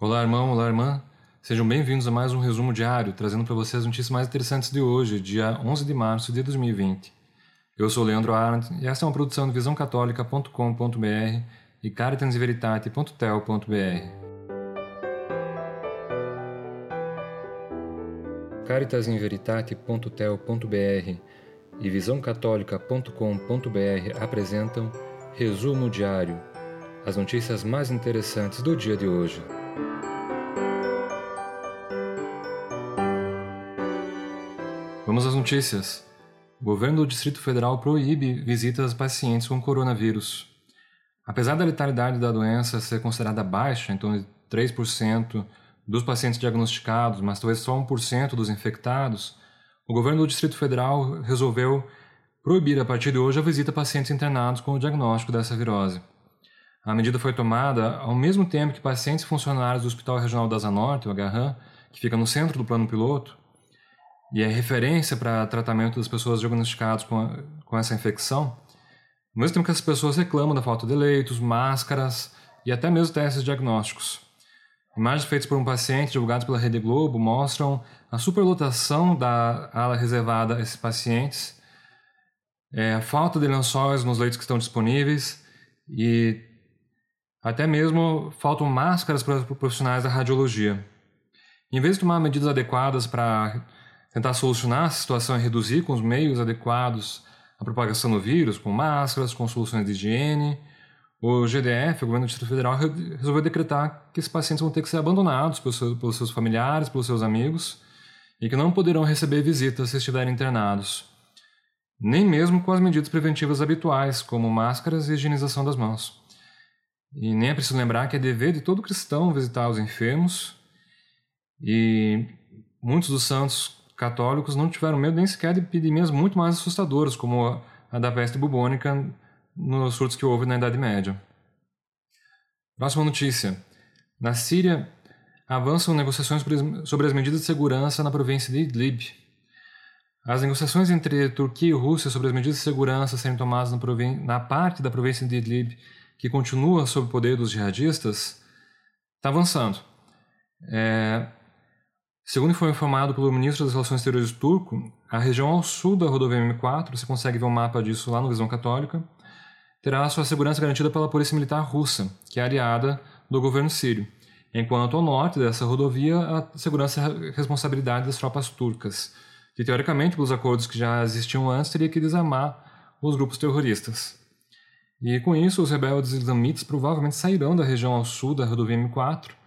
Olá, irmão, olá, irmã. Sejam bem-vindos a mais um resumo diário, trazendo para vocês as notícias mais interessantes de hoje, dia 11 de março de 2020. Eu sou Leandro Arendt e esta é uma produção de visãocatólica.com.br e caritansveritate.tel.br. Caritasinveritate.tel.br e visãocatólica.com.br apresentam Resumo Diário, as notícias mais interessantes do dia de hoje. Vamos às notícias. O governo do Distrito Federal proíbe visitas a pacientes com coronavírus. Apesar da letalidade da doença ser considerada baixa, em torno de 3% dos pacientes diagnosticados, mas talvez só 1% dos infectados, o governo do Distrito Federal resolveu proibir a partir de hoje a visita a pacientes internados com o diagnóstico dessa virose. A medida foi tomada ao mesmo tempo que pacientes funcionários do Hospital Regional da Norte, o HRAM, que fica no centro do plano piloto, e é referência para tratamento das pessoas diagnosticadas com, com essa infecção, ao mesmo tempo que as pessoas reclamam da falta de leitos, máscaras e até mesmo testes diagnósticos. Imagens feitas por um paciente divulgadas pela Rede Globo mostram a superlotação da ala reservada a esses pacientes, é, a falta de lençóis nos leitos que estão disponíveis e até mesmo faltam máscaras para profissionais da radiologia. Em vez de tomar medidas adequadas para tentar solucionar a situação e reduzir com os meios adequados a propagação do vírus, com máscaras, com soluções de higiene. O GDF, o Governo do Distrito Federal, resolveu decretar que esses pacientes vão ter que ser abandonados pelos seus, pelos seus familiares, pelos seus amigos, e que não poderão receber visitas se estiverem internados, nem mesmo com as medidas preventivas habituais, como máscaras e higienização das mãos. E nem é preciso lembrar que é dever de todo cristão visitar os enfermos, e muitos dos santos católicos não tiveram medo nem sequer de epidemias muito mais assustadoras, como a da peste bubônica nos surtos que houve na Idade Média. Próxima notícia. Na Síria, avançam negociações sobre as medidas de segurança na província de Idlib. As negociações entre Turquia e Rússia sobre as medidas de segurança serem tomadas na, na parte da província de Idlib que continua sob o poder dos jihadistas está avançando. É, Segundo foi informado pelo ministro das Relações Exteriores turco, a região ao sul da rodovia M4, você consegue ver um mapa disso lá no Visão Católica, terá sua segurança garantida pela Polícia Militar Russa, que é aliada do governo sírio, enquanto ao norte dessa rodovia a segurança é responsabilidade das tropas turcas, que teoricamente, pelos acordos que já existiam antes, teria que desarmar os grupos terroristas. E com isso, os rebeldes islamitas provavelmente sairão da região ao sul da rodovia M4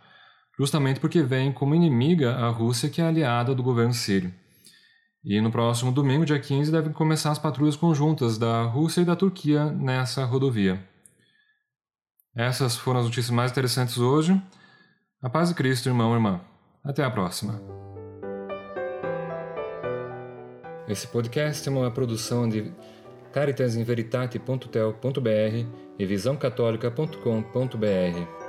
justamente porque vem como inimiga a Rússia, que é aliada do governo sírio. E no próximo domingo, dia 15, devem começar as patrulhas conjuntas da Rússia e da Turquia nessa rodovia. Essas foram as notícias mais interessantes hoje. A paz de Cristo, irmão e irmã. Até a próxima. Esse podcast é uma produção de caritasinveritate.tel.br e visãocatólica.com.br.